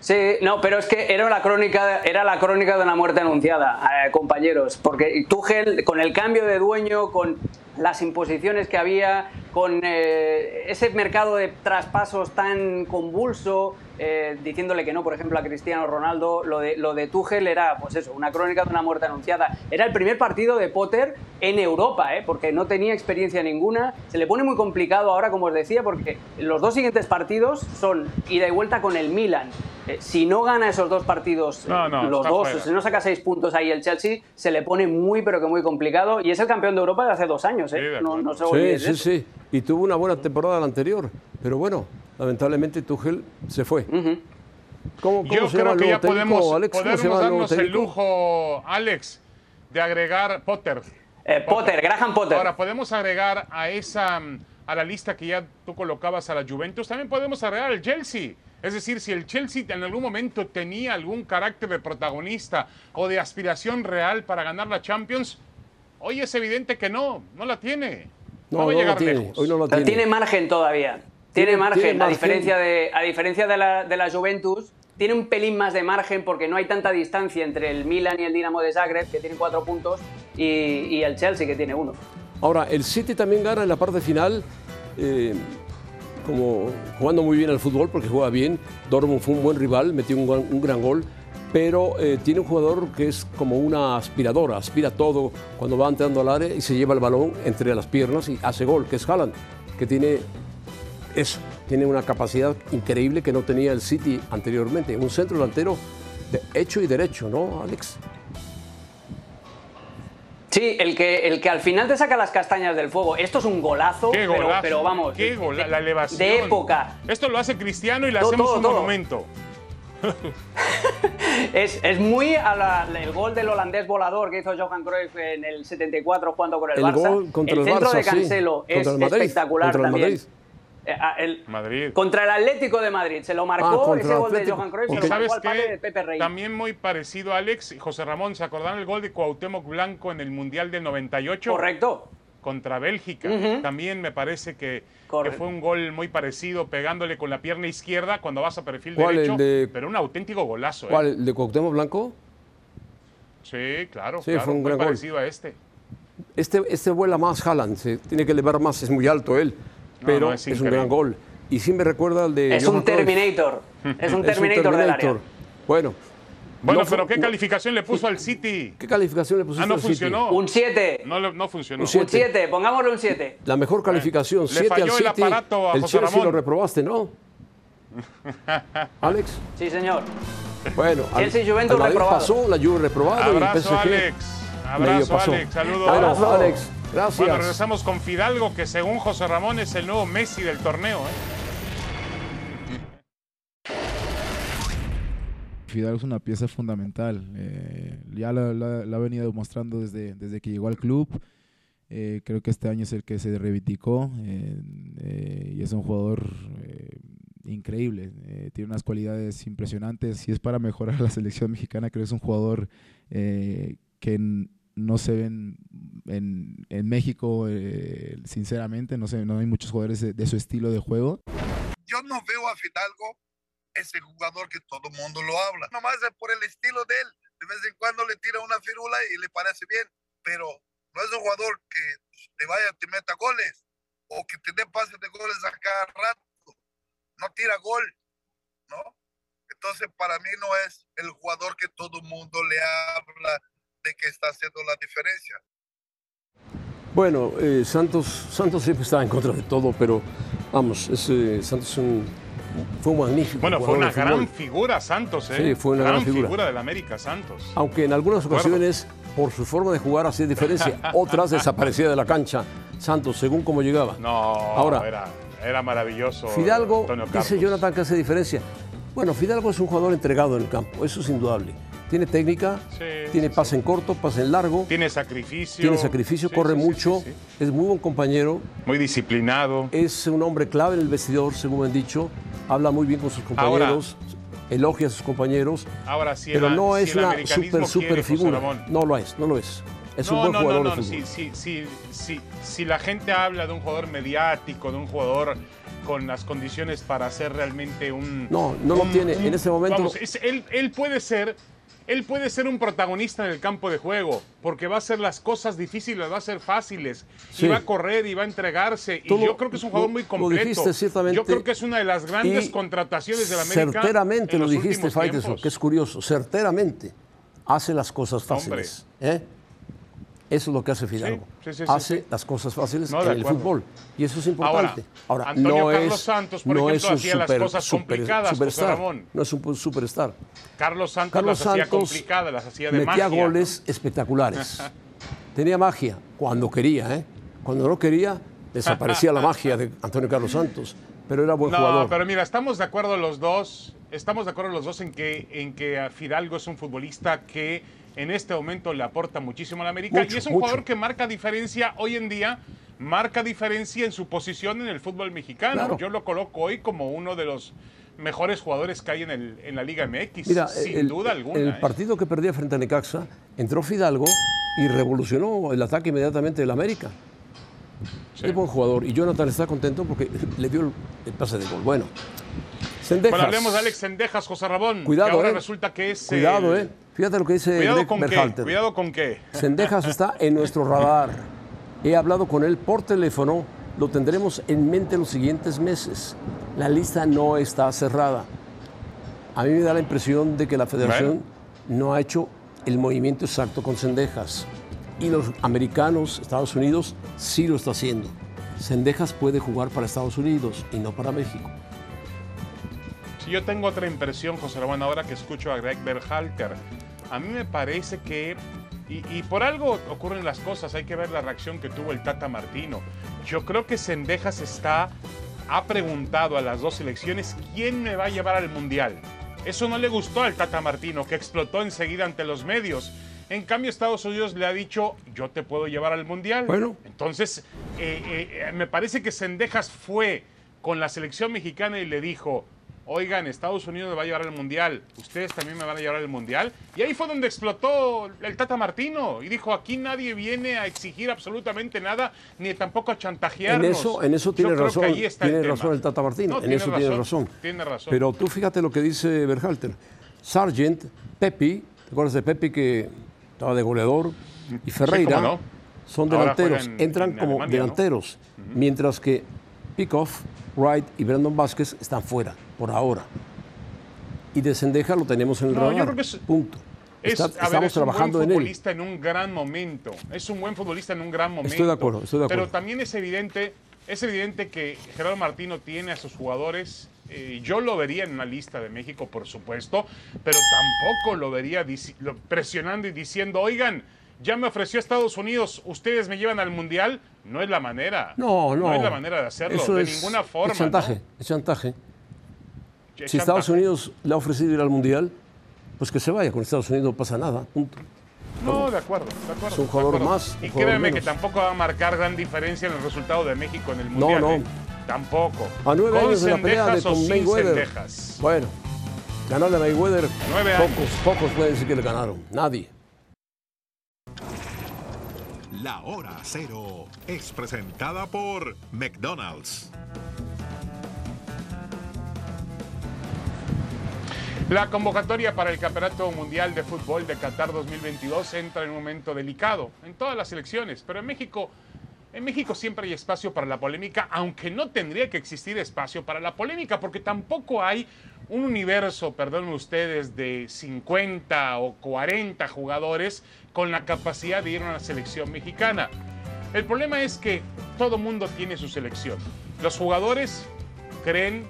Sí, no, pero es que era la crónica, era la crónica de una muerte anunciada, eh, compañeros, porque Tuchel, con el cambio de dueño, con las imposiciones que había, con eh, ese mercado de traspasos tan convulso, eh, diciéndole que no, por ejemplo, a Cristiano Ronaldo, lo de, lo de Tuchel era, pues eso, una crónica de una muerte anunciada. Era el primer partido de Potter en Europa, ¿eh? porque no tenía experiencia ninguna. Se le pone muy complicado ahora, como os decía, porque los dos siguientes partidos son ida y vuelta con el Milan, eh, si no gana esos dos partidos, los dos, si no saca seis puntos ahí el Chelsea, se le pone muy, pero que muy complicado. Y es el campeón de Europa de hace dos años, ¿eh? no, se sí, sí, sí. Y tuvo una buena temporada la anterior. Pero bueno, lamentablemente Tuchel se fue. ¿Cómo, Yo creo que ya podemos, Alex? podemos darnos el lujo, Alex, de agregar Potter. Eh, Potter, Graham Potter. Ahora, podemos agregar a esa a la lista que ya tú colocabas a la Juventus, también podemos agregar al Chelsea. Es decir, si el Chelsea en algún momento tenía algún carácter de protagonista o de aspiración real para ganar la Champions, hoy es evidente que no, no la tiene. No, va a llegar lejos. Hoy no lo tiene. tiene margen todavía. Tiene, margen, a diferencia, de, a diferencia de, la, de la Juventus, tiene un pelín más de margen porque no hay tanta distancia entre el Milan y el Dinamo de Zagreb, que tienen cuatro puntos, y, y el Chelsea, que tiene uno. Ahora, el City también gana en la parte final, eh, como jugando muy bien al fútbol, porque juega bien. Dortmund fue un buen rival, metió un, gran gol, pero eh, tiene un jugador que es como una aspiradora, aspira todo cuando va entrando al área y se lleva el balón entre las piernas y hace gol, que es Haaland, que tiene eso, tiene una capacidad increíble que no tenía el City anteriormente. Un centro delantero de hecho y derecho, ¿no, Alex? Sí, el que, el que al final te saca las castañas del fuego. Esto es un golazo, pero, vamos. Qué gol, la elevación. De época. Esto lo hace Cristiano y le hacemos un monumento. es, es, muy el gol del holandés volador que hizo Johan Cruyff en el 74 jugando con el, Barça. contra el, centro de Cancelo es espectacular también. Eh, ah, Madrid. Contra el Atlético de Madrid. Se lo marcó ah, ese gol de Johan Cruyff. Pero ¿sabes qué? Pepe Rey. También muy parecido, Alex y José Ramón. ¿Se acordaron el gol de Cuauhtémoc Blanco en el Mundial del 98? Correcto. Contra Bélgica. También me parece que, fue un gol muy parecido, pegándole con la pierna izquierda cuando vas a perfil derecho. pero un auténtico golazo. ¿eh? ¿Cuál? ¿El de Cuauhtémoc Blanco? Sí, claro. Sí, fue un muy parecido a este. Este, este vuela más Haaland, se tiene que elevar más, es muy alto él pero es, un gran gol. Y sí me recuerda al de. Es un Terminator. Es un Terminator, del área. Bueno. Bueno, pero ¿qué calificación le puso al City? ¿Qué calificación le puso ah, no funcionó. Un 7. No, no funcionó. Un 7, pongámosle un 7. La mejor calificación, 7 al City. El, aparato a el José Chelsea lo reprobaste, ¿no? Alex. Sí, señor. Bueno, Chelsea y Juventus reprobado. pasó, la Juve reprobado Abrazo, y el PSG Alex. Abrazo, Alex. Saludos. Abrazo, Alex. Gracias. Bueno, regresamos con Fidalgo, que según José Ramón es el nuevo Messi del torneo. ¿eh? Fidalgo es una pieza fundamental. Eh, ya la, ha venido demostrando desde, desde que llegó al club. Eh, creo que este año es el que se reivindicó y es un jugador increíble. tiene unas cualidades impresionantes. y es para mejorar la selección mexicana, creo que es un jugador que no se ven en, en México, eh, sinceramente, no, sé, no hay muchos jugadores de, su estilo de juego. Yo no veo a Fidalgo ese jugador que todo mundo lo habla. Nomás es por el estilo de él. De vez en cuando le tira una firula y le parece bien, pero no es un jugador que te vaya, te meta goles o que te dé pases de goles a cada rato. No tira gol, ¿no? Entonces, para mí no es el jugador que todo mundo le habla que está haciendo la diferencia. Bueno, eh, Santos, Santos siempre estaba en contra de todo, pero vamos, ese, Santos fue un magnífico. Bueno, fue una gran figura Santos, ¿eh? Sí, fue una gran, figura. figura del América Santos. Aunque en algunas ocasiones, por su forma de jugar, hacía diferencia. Otras desaparecía de la cancha. Santos, según cómo llegaba. No, Ahora, era, era maravilloso. Fidalgo, dice Jonathan que hace diferencia. Bueno, Fidalgo es un jugador entregado en el campo, eso es indudable. Tiene técnica, tiene pase en corto, pase en largo. Tiene sacrificio. Tiene sacrificio, corre mucho, es muy buen compañero. Muy disciplinado. Es un hombre clave en el vestidor, según me han dicho. Habla muy bien con sus compañeros. elogia a sus compañeros. Ahora sí. Pero no es una super, super figura. No lo es, no lo es. Es un buen jugador no, no, Si la gente habla de un jugador mediático, de un jugador con las condiciones para ser realmente un... No, no lo tiene. en ese momento... él, él puede ser él puede ser un protagonista en el campo de juego, porque va a hacer las cosas difíciles, va a ser fáciles, y va a correr y va a entregarse. y yo creo que es un jugador muy completo. yo creo que es una de las grandes contrataciones de la América. Certeramente lo dijiste, Faiteson, que es curioso. Certeramente hace las cosas fáciles. ¿eh? Eso es lo que hace Fidalgo. hace las cosas fáciles en el fútbol. Y eso es importante. Ahora, no Carlos es, Santos, por no ejemplo, hacía las cosas complicadas, superstar, No es un superstar. Carlos Santos las hacía complicadas, las hacía de metía goles espectaculares. Tenía magia cuando quería, ¿eh? Cuando no quería, desaparecía la magia de Antonio Carlos Santos. Pero era buen jugador. No, pero mira, estamos de acuerdo los dos. Estamos de acuerdo los dos en que, en que Fidalgo es un futbolista que en este momento le aporta muchísimo a la América y es un jugador que marca diferencia hoy en día, marca diferencia en su posición en el fútbol mexicano. Yo lo coloco hoy como uno de los mejores jugadores que hay en, el, en la Liga MX, sin duda alguna. El ¿eh? partido que perdía frente a Necaxa, entró Fidalgo y revolucionó el ataque inmediatamente del América. Es buen jugador y Jonathan está contento porque le dio el, pase de gol. Bueno, Sendejas. Bueno, hablemos de Alex Sendejas, José Rabón. Cuidado, ahora eh. resulta que es. Cuidado, eh. Fíjate lo que dice Cuidado con qué. Cuidado con qué. Sendejas está en nuestro radar. He hablado con él por teléfono. Lo tendremos en mente los siguientes meses. La lista no está cerrada. A mí me da la impresión de que la federación no ha hecho el movimiento exacto con Sendejas. Y los americanos, Estados Unidos, sí lo está haciendo. Sendejas puede jugar para Estados Unidos y no para México. Si yo tengo otra impresión, José Ramón, ahora que escucho a Greg Berhalter a mí me parece que, y, por algo ocurren las cosas, hay que ver la reacción que tuvo el Tata Martino. Yo creo que Sendejas está, ha preguntado a las dos selecciones quién me va a llevar al Mundial. Eso no le gustó al Tata Martino, que explotó enseguida ante los medios. En cambio, Estados Unidos le ha dicho, yo te puedo llevar al Mundial. Bueno. Entonces, eh, eh, me parece que Sendejas fue con la selección mexicana y le dijo, oigan, Estados Unidos me va a llevar al Mundial, ustedes también me van a llevar al Mundial. Y ahí fue donde explotó el Tata Martino y dijo, aquí nadie viene a exigir absolutamente nada, ni tampoco a chantajearnos. En eso, en eso tiene razón, tiene el razón el Tata Martino, en eso tiene razón. Tiene razón. Pero tú fíjate lo que dice Berhalter. Sargent, Pepi, ¿te acuerdas de Pepi que estaba de goleador? Y Ferreira son delanteros, entran como delanteros, mientras que Pickoff, Wright y Brandon Vázquez están fuera por ahora. Y de Sendeja lo tenemos en el radar. Punto. estamos trabajando en él. Es un futbolista en un gran momento. Es un buen futbolista en un gran momento. Estoy de acuerdo, estoy de acuerdo. Pero también es evidente, es evidente que Gerardo Martino tiene a sus jugadores. Eh, yo lo vería en una lista de México, por supuesto, pero tampoco lo vería presionando y diciendo, oigan, ya me ofreció Estados Unidos, ustedes me llevan al Mundial. No es la manera. No, no. No es la manera de hacerlo, de ninguna forma. Es chantaje, es chantaje si Estados Unidos le ha ofrecido ir al Mundial, pues que se vaya. Con Estados Unidos no pasa nada. Punto. No, de acuerdo, de acuerdo. Es un jugador más. y créeme que tampoco va a marcar gran diferencia en el resultado de México en el Mundial. No, no. ¿eh? Tampoco. A nueve años de la pelea de con Mayweather. Bueno, ganarle a Mayweather, nueve pocos, pocos pueden decir que le ganaron. Nadie. La hora cero es presentada por McDonald's. La convocatoria para el Campeonato Mundial de Fútbol de Qatar 2022 entra en un momento delicado en todas las elecciones, pero en México, en México siempre hay espacio para la polémica, aunque no tendría que existir espacio para la polémica, porque tampoco hay un universo, perdonen ustedes, de 50 o 40 jugadores con la capacidad de ir a una selección mexicana. El problema es que todo mundo tiene su selección. Los jugadores creen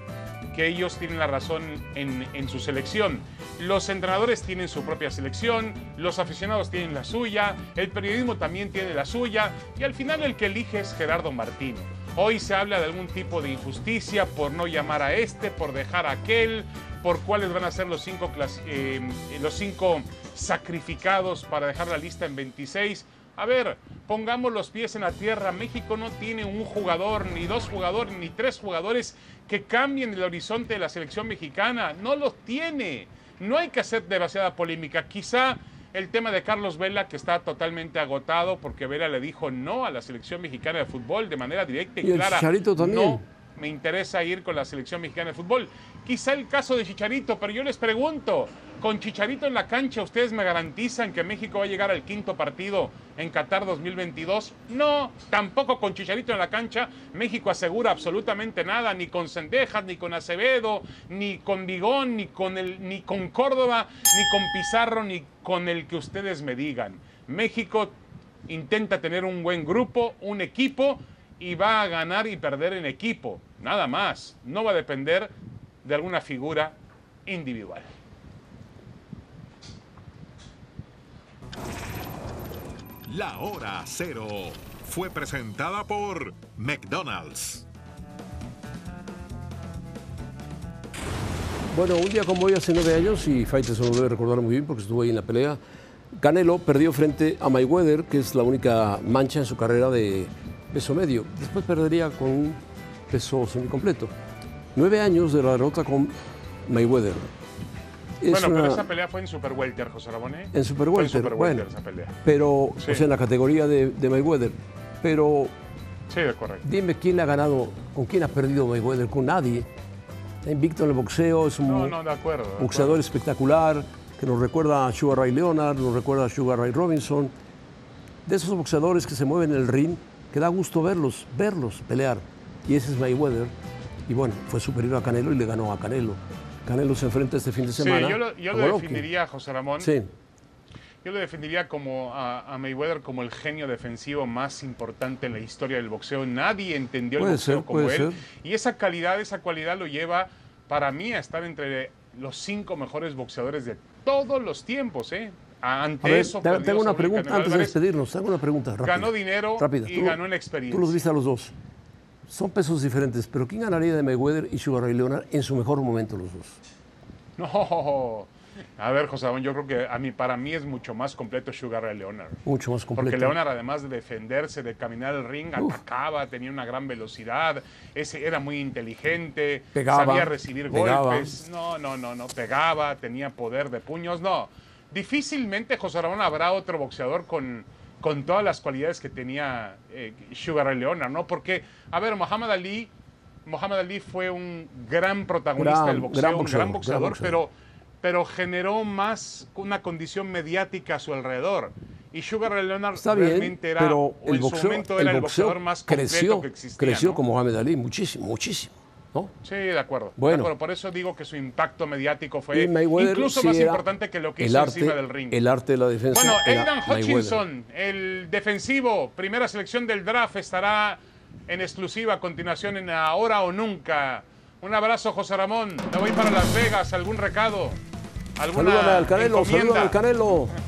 que ellos tienen la razón en, su selección. Los entrenadores tienen su propia selección, los aficionados tienen la suya, el periodismo también tiene la suya y al final el que elige es Gerardo Martino. Hoy se habla de algún tipo de injusticia por no llamar a este, por dejar a aquel, por cuáles van a ser los cinco, eh, los cinco sacrificados para dejar la lista en 26. A ver, pongamos los pies en la tierra. México no tiene un jugador, ni dos jugadores, ni tres jugadores que cambien el horizonte de la selección mexicana. No los tiene. No hay que hacer demasiada polémica. Quizá el tema de Carlos Vela, que está totalmente agotado porque Vela le dijo no a la selección mexicana de fútbol de manera directa y, clara. también. No me interesa ir con la selección mexicana de fútbol. Quizá el caso de Chicharito, pero yo les pregunto, con Chicharito en la cancha, ¿ustedes me garantizan que México va a llegar al quinto partido en Qatar 2022? No, tampoco con Chicharito en la cancha, México asegura absolutamente nada, ni con Sendejas, ni con Acevedo, ni con Vigón, ni con, el, ni con Córdoba, ni con Pizarro, ni con el que ustedes me digan. México intenta tener un buen grupo, un equipo y va a ganar y perder en equipo, nada más. No va a depender de alguna figura individual. La hora cero fue presentada por McDonald's. Bueno, un día como hoy, hace nueve años, y se lo debe recordar muy bien porque estuvo ahí en la pelea, Canelo perdió frente a Mayweather, que es la única mancha en su carrera de peso medio. Después perdería con un peso semicompleto. Nueve años de la derrota con Mayweather. bueno, pero esa pelea fue en Super Welter, José Ramón. ¿eh? En Super Welter, bueno, esa pelea. Pero, o sea, en la categoría de, Mayweather. Pero, sí, es correcto. Dime quién le ha ganado, con quién ha perdido Mayweather, con nadie. Está invicto en el boxeo, es un no, no, de acuerdo, boxeador espectacular que nos recuerda a Sugar Ray Leonard, nos recuerda a Sugar Ray Robinson, de esos boxeadores que se mueven en el ring, que da gusto verlos, verlos pelear. Y ese es Mayweather. Y bueno, fue superior a Canelo y le ganó a Canelo. Canelo se enfrenta este fin de semana. Sí, yo lo, yo lo definiría, José Ramón. Sí. Yo lo definiría como a, Mayweather como el genio defensivo más importante en la historia del boxeo. Nadie entendió el boxeo como él. Y esa calidad, esa cualidad lo lleva para mí a estar entre los cinco mejores boxeadores de todos los tiempos, ¿eh? Ante eso. tengo una pregunta antes de despedirnos. Tengo una pregunta. ganó dinero y ganó en experiencia. Tú los viste a los dos. Son pesos diferentes, pero ¿quién ganaría de Mayweather y Sugar Ray Leonard en su mejor momento los dos? No, a ver, José yo creo que a mí, para mí es mucho más completo Sugar Ray Leonard. Mucho más completo. Porque Leonard, además de defenderse, de caminar el ring, atacaba, tenía una gran velocidad, ese, era muy inteligente, sabía recibir golpes. No, no, no, no, pegaba, tenía poder de puños, no. Difícilmente, José Ramón, habrá otro boxeador con, con todas las cualidades que tenía eh, Sugar Ray Leonard, ¿no? Porque, a ver, Muhammad Ali, Muhammad Ali fue un gran protagonista del boxeo, un gran boxeador, pero pero generó más una condición mediática a su alrededor. Y Sugar Ray Leonard realmente era, pero el boxeo, en su momento era el, boxeador más completo creció, que existía. Creció como Muhammad Ali, muchísimo, muchísimo. ¿No? Sí, de acuerdo. Bueno, por eso digo que su impacto mediático fue incluso más importante que lo que hizo encima del ring. El arte de la defensa. Bueno, Aidan Hutchinson, el defensivo, primera selección del draft, estará en exclusiva a continuación en Ahora o Nunca. Un abrazo, José Ramón. Me voy para Las Vegas. ¿Algún recado? ¿Alguna al Canelo, al Canelo.